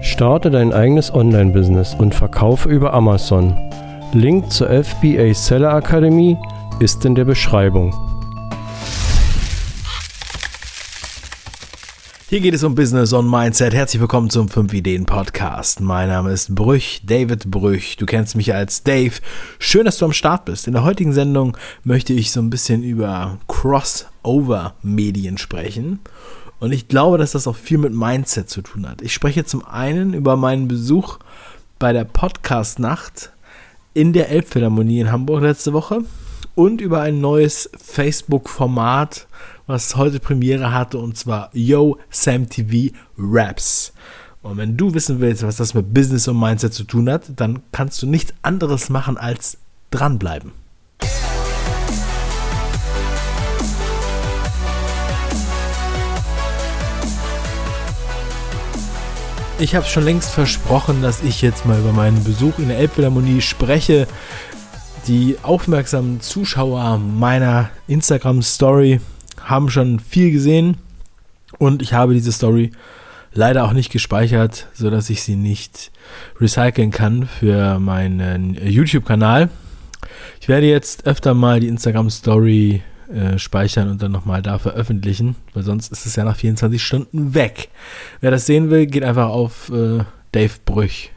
Starte dein eigenes Online-Business und verkaufe über Amazon. Link zur FBA Seller Akademie ist in der Beschreibung. Hier geht es um Business und Mindset. Herzlich willkommen zum 5 Ideen Podcast. Mein Name ist Brüch, David Brüch. Du kennst mich als Dave. Schön, dass du am Start bist. In der heutigen Sendung möchte ich so ein bisschen über Crossover-Medien sprechen. Und ich glaube, dass das auch viel mit Mindset zu tun hat. Ich spreche zum einen über meinen Besuch bei der Podcast-Nacht in der Elbphilharmonie in Hamburg letzte Woche und über ein neues Facebook-Format, was heute Premiere hatte, und zwar Yo Sam TV Raps. Und wenn du wissen willst, was das mit Business und Mindset zu tun hat, dann kannst du nichts anderes machen als dranbleiben. Ich habe schon längst versprochen, dass ich jetzt mal über meinen Besuch in der Elbphilharmonie spreche. Die aufmerksamen Zuschauer meiner Instagram-Story haben schon viel gesehen und ich habe diese Story leider auch nicht gespeichert, sodass ich sie nicht recyceln kann für meinen YouTube-Kanal. Ich werde jetzt öfter mal die Instagram-Story äh, speichern und dann nochmal da veröffentlichen, weil sonst ist es ja nach 24 Stunden weg. Wer das sehen will, geht einfach auf äh, Dave Brüch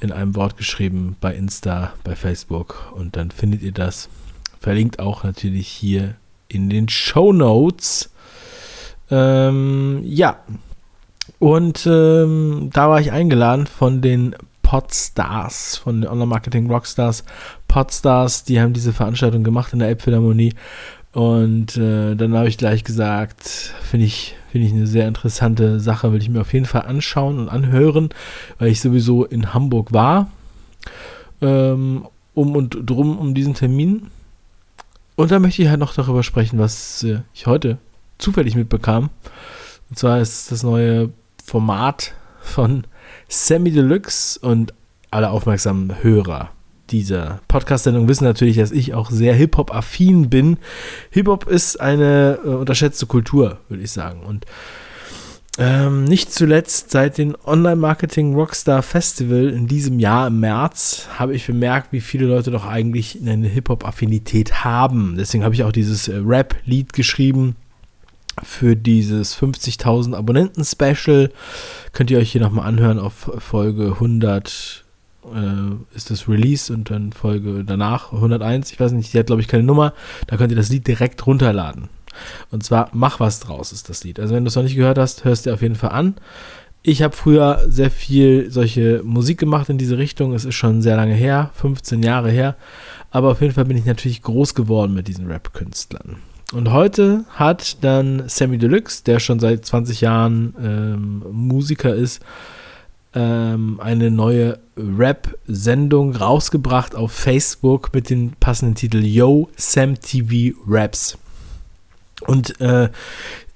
in einem Wort geschrieben bei Insta, bei Facebook und dann findet ihr das. Verlinkt auch natürlich hier in den Show Notes. Ähm, ja. Und ähm, da war ich eingeladen von den Podstars, von den Online-Marketing Rockstars. Podstars, die haben diese Veranstaltung gemacht in der Elbphilharmonie. Und äh, dann habe ich gleich gesagt, finde ich, finde ich eine sehr interessante Sache, will ich mir auf jeden Fall anschauen und anhören, weil ich sowieso in Hamburg war. Ähm, um und drum um diesen Termin. Und da möchte ich halt noch darüber sprechen, was äh, ich heute zufällig mitbekam. Und zwar ist das neue Format von Sammy Deluxe und alle aufmerksamen Hörer dieser Podcast-Sendung wissen natürlich, dass ich auch sehr Hip-Hop-affin bin. Hip-Hop ist eine äh, unterschätzte Kultur, würde ich sagen. Und ähm, nicht zuletzt seit dem Online-Marketing Rockstar Festival in diesem Jahr im März habe ich bemerkt, wie viele Leute doch eigentlich eine Hip-Hop-Affinität haben. Deswegen habe ich auch dieses äh, Rap-Lied geschrieben für dieses 50.000 Abonnenten-Special. Könnt ihr euch hier nochmal anhören auf Folge 100 äh, ist das Release und dann Folge danach 101. Ich weiß nicht, die hat glaube ich keine Nummer. Da könnt ihr das Lied direkt runterladen. Und zwar Mach was draus ist das Lied. Also wenn du es noch nicht gehört hast, hörst du auf jeden Fall an. Ich habe früher sehr viel solche Musik gemacht in diese Richtung. Es ist schon sehr lange her, 15 Jahre her. Aber auf jeden Fall bin ich natürlich groß geworden mit diesen Rap-Künstlern. Und heute hat dann Sammy Deluxe, der schon seit 20 Jahren ähm, Musiker ist, ähm, eine neue Rap-Sendung rausgebracht auf Facebook mit dem passenden Titel Yo Sam TV Raps. Und äh,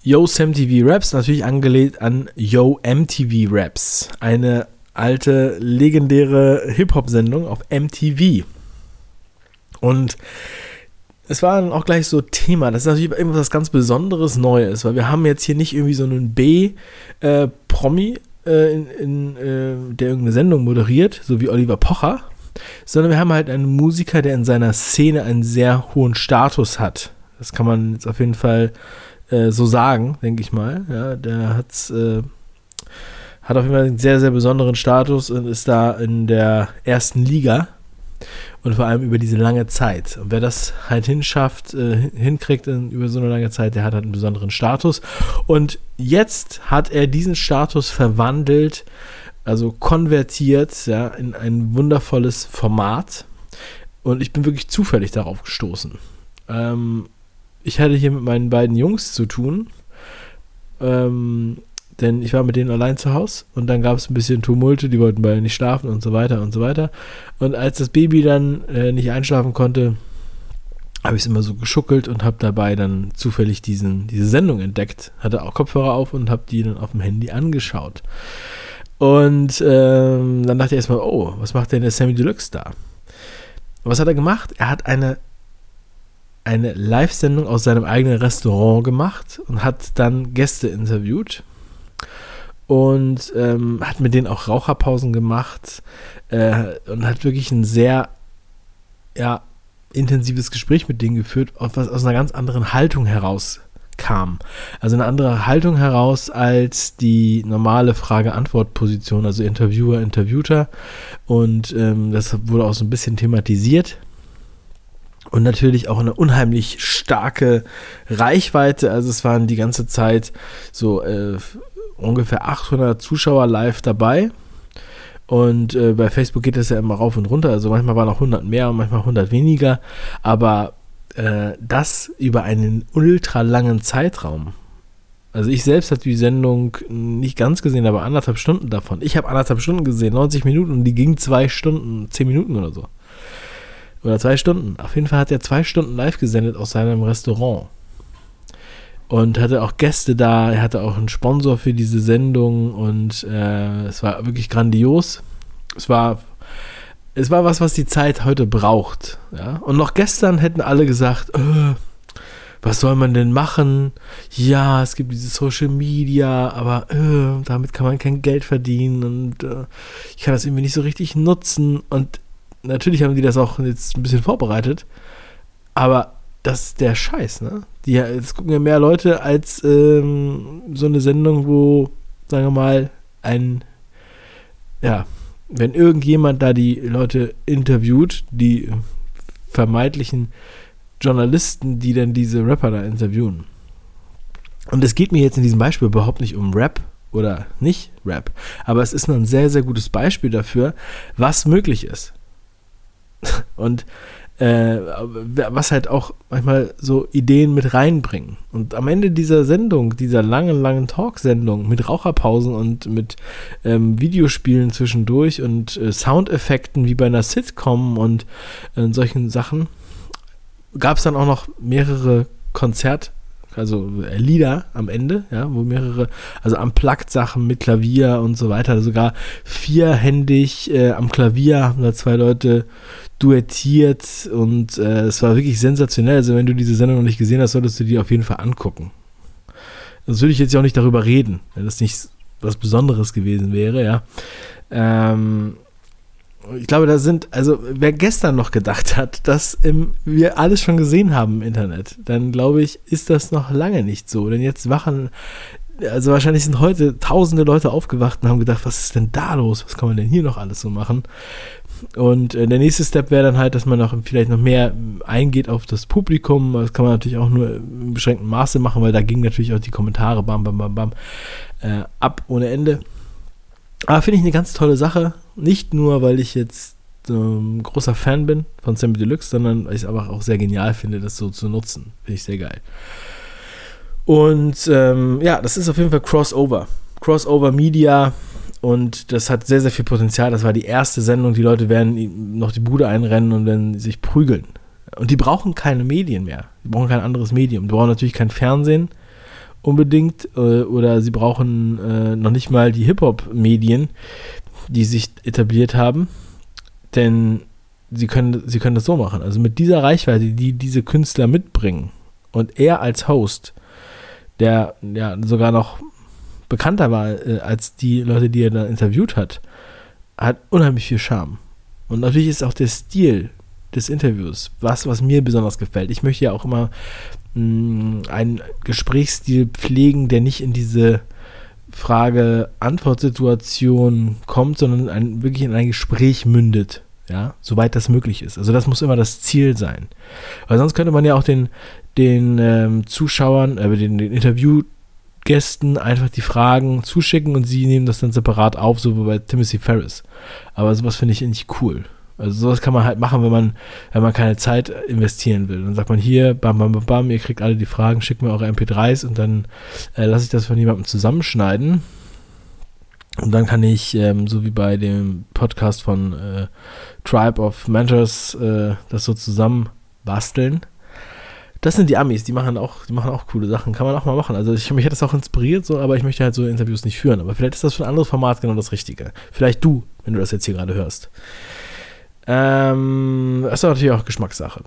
Yo Sam TV Raps natürlich angelehnt an Yo MTV Raps, eine alte legendäre Hip-Hop-Sendung auf MTV. Und es war dann auch gleich so Thema. Das ist natürlich irgendwas ganz Besonderes Neues, weil wir haben jetzt hier nicht irgendwie so einen B-Promi äh, äh, in, in äh, der irgendeine Sendung moderiert, so wie Oliver Pocher, sondern wir haben halt einen Musiker, der in seiner Szene einen sehr hohen Status hat. Das kann man jetzt auf jeden Fall äh, so sagen, denke ich mal. Ja, der hat's, äh, hat auf jeden Fall einen sehr, sehr besonderen Status und ist da in der ersten Liga und vor allem über diese lange Zeit. Und wer das halt hinschafft, äh, hinkriegt in, über so eine lange Zeit, der hat halt einen besonderen Status. Und jetzt hat er diesen Status verwandelt, also konvertiert, ja, in ein wundervolles Format. Und ich bin wirklich zufällig darauf gestoßen. Ähm, ich hatte hier mit meinen beiden Jungs zu tun. Ähm, denn ich war mit denen allein zu Hause und dann gab es ein bisschen Tumulte, die wollten beide nicht schlafen und so weiter und so weiter. Und als das Baby dann äh, nicht einschlafen konnte, habe ich es immer so geschuckelt und habe dabei dann zufällig diesen, diese Sendung entdeckt. Hatte auch Kopfhörer auf und habe die dann auf dem Handy angeschaut. Und ähm, dann dachte ich erstmal, oh, was macht denn der Sammy Deluxe da? Was hat er gemacht? Er hat eine, eine Live-Sendung aus seinem eigenen Restaurant gemacht und hat dann Gäste interviewt und ähm, hat mit denen auch Raucherpausen gemacht äh, und hat wirklich ein sehr ja, intensives Gespräch mit denen geführt, was aus einer ganz anderen Haltung heraus kam. Also eine andere Haltung heraus als die normale Frage-Antwort-Position, also Interviewer, Interviewter. Und ähm, das wurde auch so ein bisschen thematisiert. Und natürlich auch eine unheimlich starke Reichweite. Also es waren die ganze Zeit so äh, ungefähr 800 Zuschauer live dabei. Und äh, bei Facebook geht das ja immer rauf und runter. Also manchmal waren auch 100 mehr und manchmal 100 weniger. Aber äh, das über einen ultra langen Zeitraum. Also ich selbst habe die Sendung nicht ganz gesehen, aber anderthalb Stunden davon. Ich habe anderthalb Stunden gesehen, 90 Minuten und die ging zwei Stunden, zehn Minuten oder so. Oder zwei Stunden. Auf jeden Fall hat er zwei Stunden live gesendet aus seinem Restaurant. Und hatte auch Gäste da, er hatte auch einen Sponsor für diese Sendung und äh, es war wirklich grandios. Es war es war was, was die Zeit heute braucht. Ja? Und noch gestern hätten alle gesagt, äh, was soll man denn machen? Ja, es gibt diese Social Media, aber äh, damit kann man kein Geld verdienen und äh, ich kann das irgendwie nicht so richtig nutzen. Und natürlich haben die das auch jetzt ein bisschen vorbereitet, aber das ist der Scheiß, ne? Die, es gucken ja mehr Leute als ähm, so eine Sendung, wo, sagen wir mal, ein, ja, wenn irgendjemand da die Leute interviewt, die vermeintlichen Journalisten, die dann diese Rapper da interviewen. Und es geht mir jetzt in diesem Beispiel überhaupt nicht um Rap oder nicht Rap, aber es ist nur ein sehr, sehr gutes Beispiel dafür, was möglich ist. Und äh, was halt auch manchmal so Ideen mit reinbringen. Und am Ende dieser Sendung, dieser langen, langen Talk-Sendung mit Raucherpausen und mit ähm, Videospielen zwischendurch und äh, Soundeffekten wie bei einer Sitcom und äh, solchen Sachen, gab es dann auch noch mehrere Konzert- also äh, Lieder am Ende, ja, wo mehrere, also am Plakt-Sachen mit Klavier und so weiter, sogar vierhändig äh, am Klavier haben da zwei Leute duettiert und äh, es war wirklich sensationell. Also wenn du diese Sendung noch nicht gesehen hast, solltest du die auf jeden Fall angucken. Sonst würde ich jetzt ja auch nicht darüber reden, wenn das nicht was Besonderes gewesen wäre, ja. Ähm, ich glaube, da sind, also wer gestern noch gedacht hat, dass im, wir alles schon gesehen haben im Internet, dann glaube ich, ist das noch lange nicht so. Denn jetzt wachen, also wahrscheinlich sind heute tausende Leute aufgewacht und haben gedacht, was ist denn da los? Was kann man denn hier noch alles so machen? Und äh, der nächste Step wäre dann halt, dass man noch vielleicht noch mehr eingeht auf das Publikum. Das kann man natürlich auch nur im beschränkten Maße machen, weil da gingen natürlich auch die Kommentare bam, bam, bam, bam äh, ab ohne Ende. Aber finde ich eine ganz tolle Sache. Nicht nur, weil ich jetzt ähm, großer Fan bin von Sammy Deluxe, sondern weil ich es aber auch sehr genial finde, das so zu nutzen. Finde ich sehr geil. Und ähm, ja, das ist auf jeden Fall Crossover. Crossover Media und das hat sehr, sehr viel Potenzial. Das war die erste Sendung. Die Leute werden noch die Bude einrennen und dann sich prügeln. Und die brauchen keine Medien mehr. Die brauchen kein anderes Medium. Die brauchen natürlich kein Fernsehen unbedingt äh, oder sie brauchen äh, noch nicht mal die Hip-Hop-Medien, die sich etabliert haben. Denn sie können, sie können das so machen. Also mit dieser Reichweite, die diese Künstler mitbringen und er als Host, der ja sogar noch bekannter war äh, als die Leute, die er da interviewt hat, hat unheimlich viel Charme. Und natürlich ist auch der Stil des Interviews was, was mir besonders gefällt. Ich möchte ja auch immer mh, mm, einen Gesprächsstil pflegen, der nicht in diese Frage-Antwort-Situation kommt, sondern ein, wirklich in ein Gespräch mündet. Ja, soweit das möglich ist. Also das muss immer das Ziel sein. Weil sonst könnte man ja auch den, den ähm, Zuschauern, äh, den, den Interview Gästen einfach die Fragen zuschicken und sie nehmen das dann separat auf, so wie bei Timothy Ferris. Aber sowas finde ich nicht cool. Also sowas kann man halt machen, wenn man, wenn man keine Zeit investieren will. Dann sagt man hier, bam, bam, bam, bam, ihr kriegt alle die Fragen, schickt mir eure MP3s und dann äh, lasse ich das von jemandem zusammenschneiden. Und dann kann ich, ähm, so wie bei dem Podcast von äh, Tribe of Mentors, äh, das so zusammen basteln. Das sind die Amis, die machen auch, die machen auch coole Sachen. Kann man auch mal machen. Also ich, mich hat das auch inspiriert, so, aber ich möchte halt so Interviews nicht führen. Aber vielleicht ist das für ein anderes Format genau das Richtige. Vielleicht du, wenn du das jetzt hier gerade hörst. Ähm, das ist natürlich auch Geschmackssache.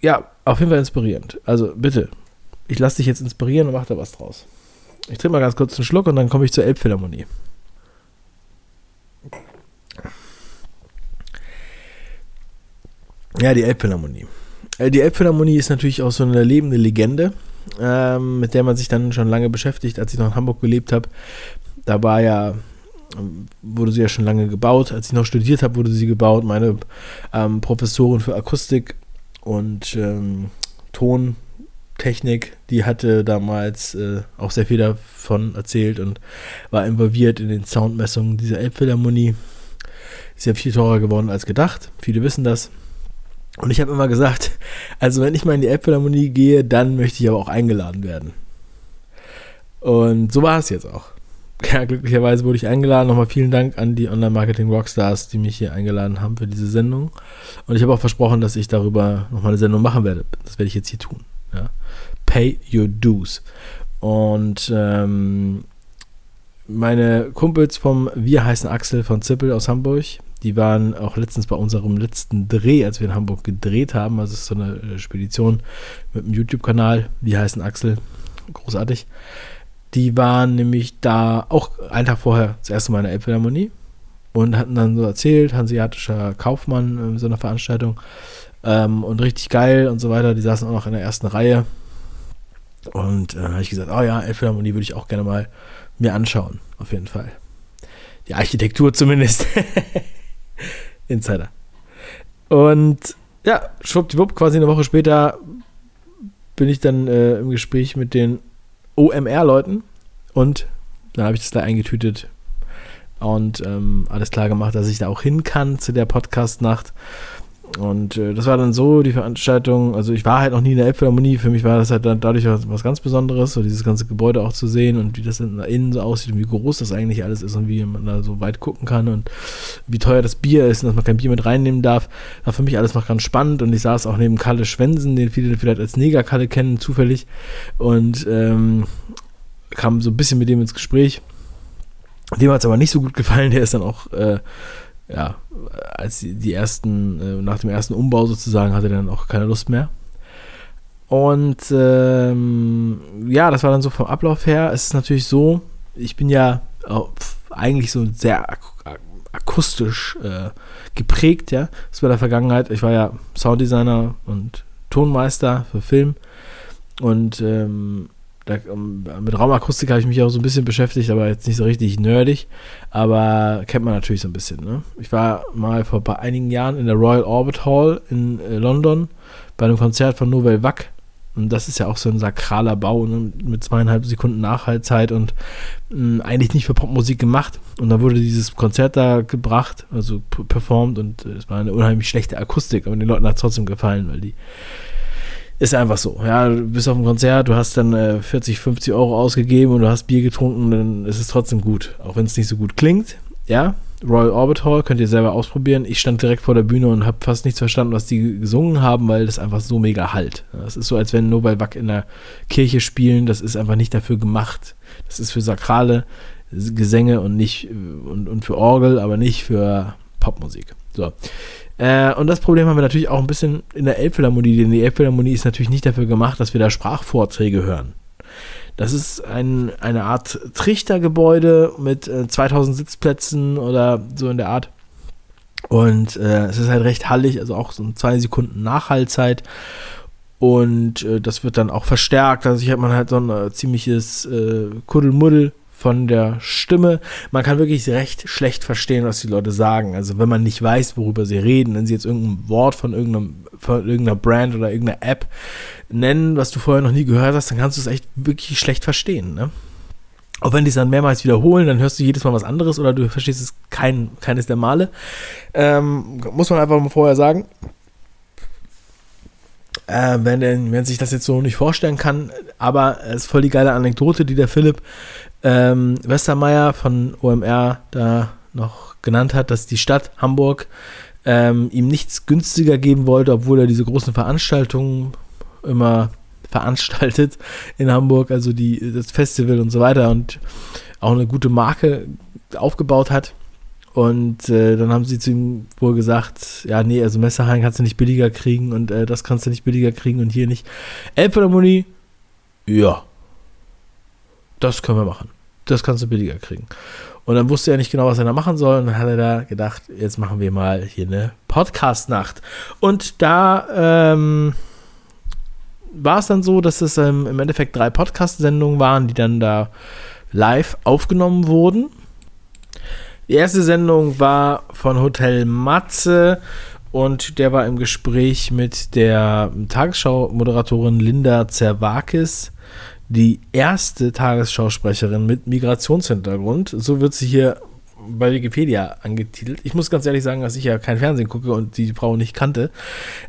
Ja, auf jeden Fall inspirierend. Also bitte, ich lasse dich jetzt inspirieren und mach da was draus. Ich trinke mal ganz kurz einen Schluck und dann komme ich zur Elbphilharmonie. Ja, die Elbphilharmonie. Äh, die Elbphilharmonie ist natürlich auch so eine lebende Legende, ähm, mit der man sich dann schon lange beschäftigt. Als ich noch in Hamburg gelebt habe, da war ja, wurde sie ja schon lange gebaut. Als ich noch studiert habe, wurde sie gebaut. Meine ähm, Professorin für Akustik und ähm, Tontechnik, die hatte damals äh, auch sehr viel davon erzählt und war involviert in den Soundmessungen dieser Elbphilharmonie. Ist ja viel teurer geworden als gedacht. Viele wissen das. Und ich habe immer gesagt, also wenn ich mal in die Elbphilharmonie gehe, dann möchte ich aber auch eingeladen werden. Und so war es jetzt auch. Ja, glücklicherweise wurde ich eingeladen. Nochmal vielen Dank an die Online-Marketing-Rockstars, die mich hier eingeladen haben für diese Sendung. Und ich habe auch versprochen, dass ich darüber nochmal eine Sendung machen werde. Das werde ich jetzt hier tun. Ja. Pay your dues. Und ähm, meine Kumpels vom Wir heißen Axel von Zippel aus Hamburg, die waren auch letztens bei unserem letzten Dreh, als wir in Hamburg gedreht haben. Also es ist so eine äh, Spedition mit einem YouTube-Kanal. Die heißen Axel. Großartig. Die waren nämlich da auch einen Tag vorher das erste Mal in der Elbphilharmonie und hatten dann so erzählt, hanseatischer Kaufmann in so einer Veranstaltung ähm, und richtig geil und so weiter. Die saßen auch noch in der ersten Reihe. Und dann äh, habe ich gesagt, oh ja, Elbphilharmonie würde ich auch gerne mal mir anschauen, auf jeden Fall. Die Architektur zumindest. Insider. Und ja, schwuppdiwupp, quasi eine Woche später bin ich dann äh, im Gespräch mit den OMR-Leuten und da habe ich das da eingetütet und ähm, alles klar gemacht, dass ich da auch hin kann zu der Podcast-Nacht. Und äh, das war dann so, die Veranstaltung, also ich war halt noch nie in der Elbphilharmonie, für mich war das halt dann dadurch was ganz Besonderes, so dieses ganze Gebäude auch zu sehen und wie das dann innen so aussieht und wie groß das eigentlich alles ist und wie man da so weit gucken kann und wie teuer das Bier ist und dass man kein Bier mit reinnehmen darf, war für mich alles noch ganz spannend und ich saß auch neben Kalle Schwensen, den viele vielleicht als Neger-Kalle kennen, zufällig und ähm, kam so ein bisschen mit dem ins Gespräch. Dem hat es aber nicht so gut gefallen, der ist dann auch äh, ja, als die ersten, äh, nach dem ersten Umbau sozusagen, hatte er dann auch keine Lust mehr. Und ähm, ja, das war dann so vom Ablauf her. Es ist natürlich so, ich bin ja oh, eigentlich so sehr ak akustisch äh, geprägt, ja. Das war der Vergangenheit. Ich war ja Sounddesigner und Tonmeister für Film. Und ähm, da, ähm, mit Raumakustik habe ich mich auch so ein bisschen beschäftigt, aber jetzt nicht so richtig nerdig. Aber kennt man natürlich so ein bisschen. Ne? Ich war mal vor einigen Jahren in der Royal Orbit Hall in äh, London bei einem Konzert von Novel Wack. Und das ist ja auch so ein sakraler Bau ne? mit zweieinhalb Sekunden Nachhaltzeit und mh, eigentlich nicht für Popmusik gemacht. Und dann wurde dieses Konzert da gebracht, also performt und äh, es war eine unheimlich schlechte Akustik, aber den Leuten hat es trotzdem gefallen, weil die ist einfach so. Ja, du bist auf dem Konzert, du hast dann äh, 40, 50 Euro ausgegeben und du hast Bier getrunken, dann ist es trotzdem gut. Auch wenn es nicht so gut klingt. Ja, Royal Orbit Hall könnt ihr selber ausprobieren. Ich stand direkt vor der Bühne und habe fast nichts verstanden, was die gesungen haben, weil das einfach so mega halt. Das ist so, als wenn Nobel Wack in der Kirche spielen. Das ist einfach nicht dafür gemacht. Das ist für sakrale Gesänge und nicht und, und für Orgel, aber nicht für Popmusik. So. Äh, und das Problem haben wir natürlich auch ein bisschen in der Elbphilharmonie, denn die Elbphilharmonie ist natürlich nicht dafür gemacht, dass wir da Sprachvorträge hören. Das ist ein, eine Art Trichtergebäude mit äh, 2000 Sitzplätzen oder so in der Art. Und äh, es ist halt recht hallig, also auch so zwei Sekunden Nachhallzeit. Und äh, das wird dann auch verstärkt. Also hier hat man halt so ein äh, ziemliches äh, Kuddelmuddel von der Stimme. Man kann wirklich recht schlecht verstehen, was die Leute sagen. Also wenn man nicht weiß, worüber sie reden, wenn sie jetzt irgendein Wort von, irgendeinem, von irgendeiner Brand oder irgendeiner App nennen, was du vorher noch nie gehört hast, dann kannst du es echt wirklich schlecht verstehen. Ne? Auch wenn die es dann mehrmals wiederholen, dann hörst du jedes Mal was anderes oder du verstehst es kein, keines der Male. Ähm, muss man einfach mal vorher sagen. Äh, wenn, wenn sich das jetzt so nicht vorstellen kann, aber es ist voll die geile Anekdote, die der Philipp ähm, Westermeier von OMR da noch genannt hat, dass die Stadt Hamburg ähm, ihm nichts günstiger geben wollte, obwohl er diese großen Veranstaltungen immer veranstaltet in Hamburg, also die, das Festival und so weiter und auch eine gute Marke aufgebaut hat. Und äh, dann haben sie zu ihm wohl gesagt, ja, nee, also Messerhain kannst du nicht billiger kriegen und äh, das kannst du nicht billiger kriegen und hier nicht. Elbphilharmonie, ja, das können wir machen. Das kannst du billiger kriegen. Und dann wusste er nicht genau, was er da machen soll. Und dann hat er da gedacht, jetzt machen wir mal hier eine Podcast-Nacht. Und da ähm, war es dann so, dass es ähm, im Endeffekt drei Podcast-Sendungen waren, die dann da live aufgenommen wurden. Die erste Sendung war von Hotel Matze und der war im Gespräch mit der Tagesschau-Moderatorin Linda Zerwakis, die erste Tagesschausprecherin mit Migrationshintergrund. So wird sie hier bei Wikipedia angetitelt. Ich muss ganz ehrlich sagen, dass ich ja kein Fernsehen gucke und die Frau nicht kannte.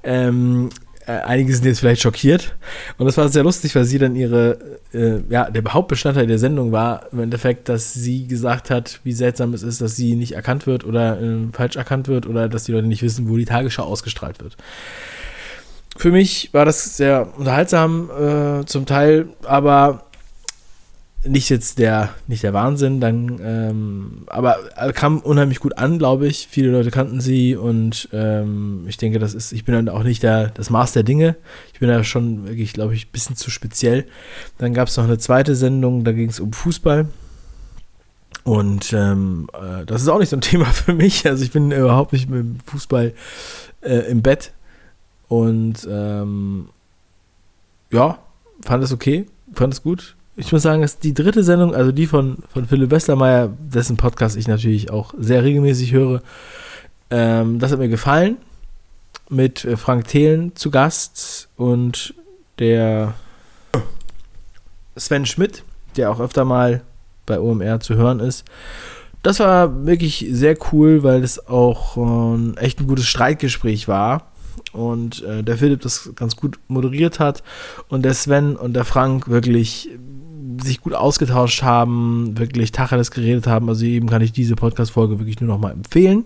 Ähm, äh, einige sind jetzt vielleicht schockiert. Und das war sehr lustig, weil sie dann ihre, äh, ja, der Hauptbestandteil der Sendung war im Endeffekt, dass sie gesagt hat, wie seltsam es ist, dass sie nicht erkannt wird oder äh, falsch erkannt wird oder dass die Leute nicht wissen, wo die Tagesschau ausgestrahlt wird. Für mich war das sehr unterhaltsam äh, zum Teil, aber nicht jetzt der, nicht der Wahnsinn, dann, ähm, aber kam unheimlich gut an, glaube ich. Viele Leute kannten sie und ähm, ich denke, das ist, ich bin dann auch nicht der, das Maß der Dinge. Ich bin da schon wirklich, glaube ich, ein bisschen zu speziell. Dann gab es noch eine zweite Sendung, da ging es um Fußball. Und ähm, äh, das ist auch nicht so ein Thema für mich. Also ich bin überhaupt nicht mit dem Fußball äh, im Bett. Und ähm, ja, fand es okay, fand es gut ich muss sagen, ist die dritte Sendung, also die von, von Philipp Westermeier, dessen Podcast ich natürlich auch sehr regelmäßig höre, ähm, das hat mir gefallen. Mit äh, Frank Thelen zu Gast und der Sven Schmidt, der auch öfter mal bei OMR zu hören ist. Das war wirklich sehr cool, weil es auch äh, echt ein gutes Streitgespräch war und äh, der Philipp das ganz gut moderiert hat und der Sven und der Frank wirklich sich gut ausgetauscht haben, wirklich Tacheles geredet haben. Also eben kann ich diese Podcast-Folge wirklich nur noch mal empfehlen.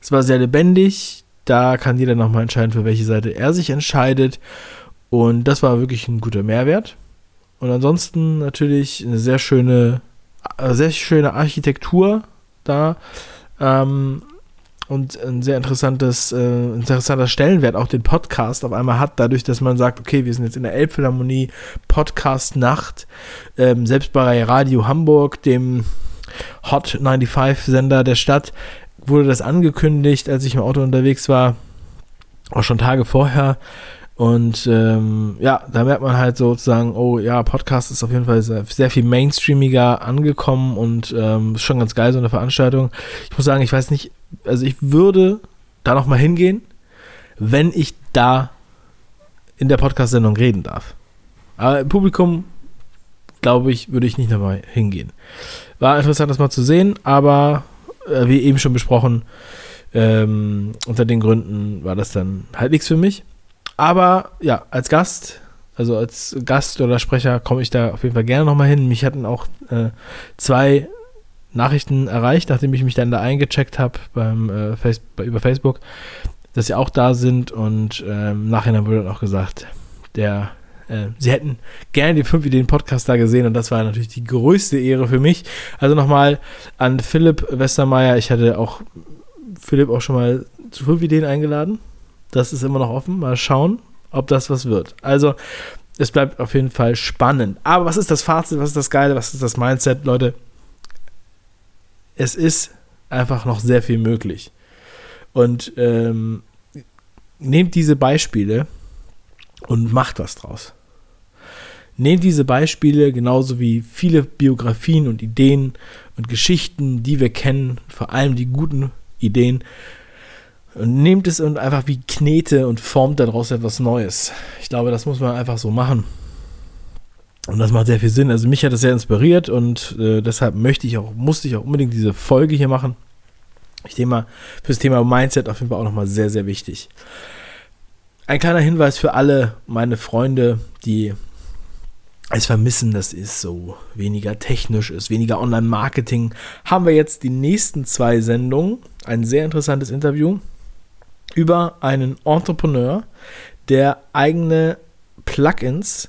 Es war sehr lebendig. Da kann jeder noch mal entscheiden, für welche Seite er sich entscheidet. Und das war wirklich ein guter Mehrwert. Und ansonsten natürlich eine sehr schöne, äh, sehr schöne Architektur da. Ähm, und ein sehr interessantes, äh, interessanter Stellenwert auch den Podcast auf einmal hat, dadurch, dass man sagt, okay, wir sind jetzt in der Elbphilharmonie, Podcast Nacht, ähm, selbst bei Radio Hamburg, dem Hot 95 Sender der Stadt, wurde das angekündigt, als ich im Auto unterwegs war, auch schon Tage vorher. Und ähm, ja, da merkt man halt sozusagen, oh ja, Podcast ist auf jeden Fall sehr, sehr viel mainstreamiger angekommen und ähm, ist schon ganz geil, so eine Veranstaltung. Ich muss sagen, ich weiß nicht, also ich würde da nochmal hingehen, wenn ich da in der Podcast-Sendung reden darf. Aber im Publikum, glaube ich, würde ich nicht nochmal hingehen. War interessant, das mal zu sehen, aber äh, wie eben schon besprochen, ähm, unter den Gründen war das dann halt nichts für mich. Aber ja, als Gast, also als Gast oder Sprecher komme ich da auf jeden Fall gerne nochmal hin. Mich hatten auch äh, zwei Nachrichten erreicht, nachdem ich mich dann da eingecheckt habe äh, Face über Facebook, dass sie auch da sind und ähm, nachher wurde dann auch gesagt, der äh, sie hätten gerne den 5 Ideen Podcast da gesehen und das war natürlich die größte Ehre für mich. Also nochmal an Philipp Westermeier, ich hatte auch Philipp auch schon mal zu 5 Ideen eingeladen. Das ist immer noch offen. Mal schauen, ob das was wird. Also, es bleibt auf jeden Fall spannend. Aber was ist das Fazit? Was ist das Geile? Was ist das Mindset, Leute? Es ist einfach noch sehr viel möglich. Und ähm, nehmt diese Beispiele und macht was draus. Nehmt diese Beispiele genauso wie viele Biografien und Ideen und Geschichten, die wir kennen, vor allem die guten Ideen, und nehmt es einfach wie Knete und formt daraus etwas Neues. Ich glaube, das muss man einfach so machen. Und das macht sehr viel Sinn. Also mich hat das sehr inspiriert und äh, deshalb möchte ich auch, musste ich auch unbedingt diese Folge hier machen. Ich denke mal, fürs Thema Mindset auf jeden Fall auch nochmal sehr, sehr wichtig. Ein kleiner Hinweis für alle meine Freunde, die es vermissen, dass es so weniger technisch ist, weniger Online-Marketing, haben wir jetzt die nächsten zwei Sendungen. Ein sehr interessantes Interview über einen Entrepreneur, der eigene Plugins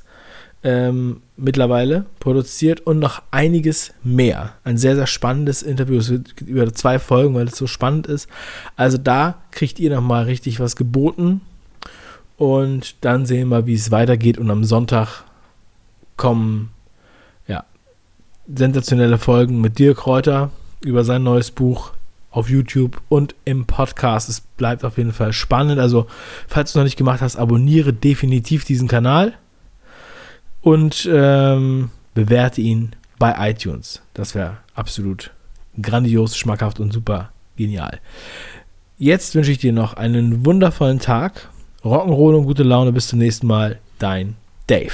ähm, mittlerweile produziert und noch einiges mehr. Ein sehr, sehr spannendes Interview. Es wird über zwei Folgen, weil es so spannend ist. Also da kriegt ihr nochmal richtig was geboten. Und dann sehen wir, wie es weitergeht. Und am Sonntag kommen ja, sensationelle Folgen mit Dirk Kräuter über sein neues Buch auf YouTube und im Podcast. Es bleibt auf jeden Fall spannend. Also, falls du noch nicht gemacht hast, abonniere definitiv diesen Kanal und ähm, bewerte ihn bei iTunes. Das wäre absolut grandios, schmackhaft und super genial. Jetzt wünsche ich dir noch einen wundervollen Tag. Rock'n'Roll und gute Laune. Bis zum nächsten Mal. Dein Dave.